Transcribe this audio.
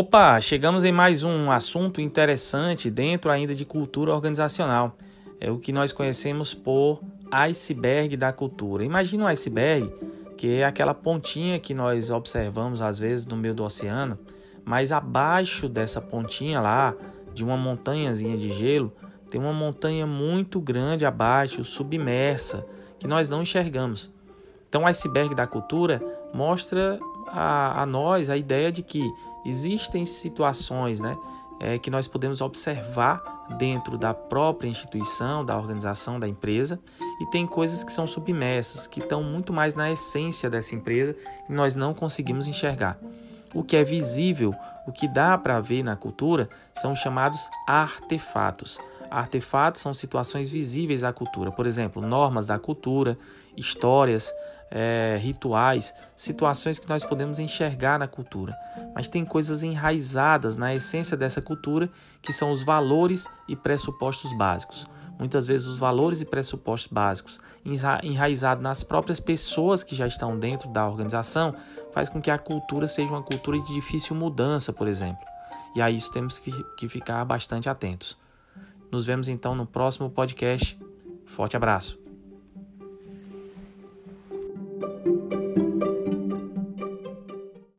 Opa, chegamos em mais um assunto interessante dentro ainda de cultura organizacional. É o que nós conhecemos por iceberg da cultura. Imagina um iceberg, que é aquela pontinha que nós observamos às vezes no meio do oceano, mas abaixo dessa pontinha lá, de uma montanhazinha de gelo, tem uma montanha muito grande abaixo, submersa, que nós não enxergamos. Então, o iceberg da cultura mostra a, a nós a ideia de que existem situações né, é, que nós podemos observar dentro da própria instituição, da organização, da empresa, e tem coisas que são submersas, que estão muito mais na essência dessa empresa e nós não conseguimos enxergar. O que é visível, o que dá para ver na cultura, são chamados artefatos. Artefatos são situações visíveis à cultura, por exemplo, normas da cultura, histórias, é, rituais, situações que nós podemos enxergar na cultura. Mas tem coisas enraizadas na essência dessa cultura que são os valores e pressupostos básicos. Muitas vezes os valores e pressupostos básicos enraizados nas próprias pessoas que já estão dentro da organização faz com que a cultura seja uma cultura de difícil mudança, por exemplo. E a isso temos que, que ficar bastante atentos. Nos vemos então no próximo podcast. Forte abraço.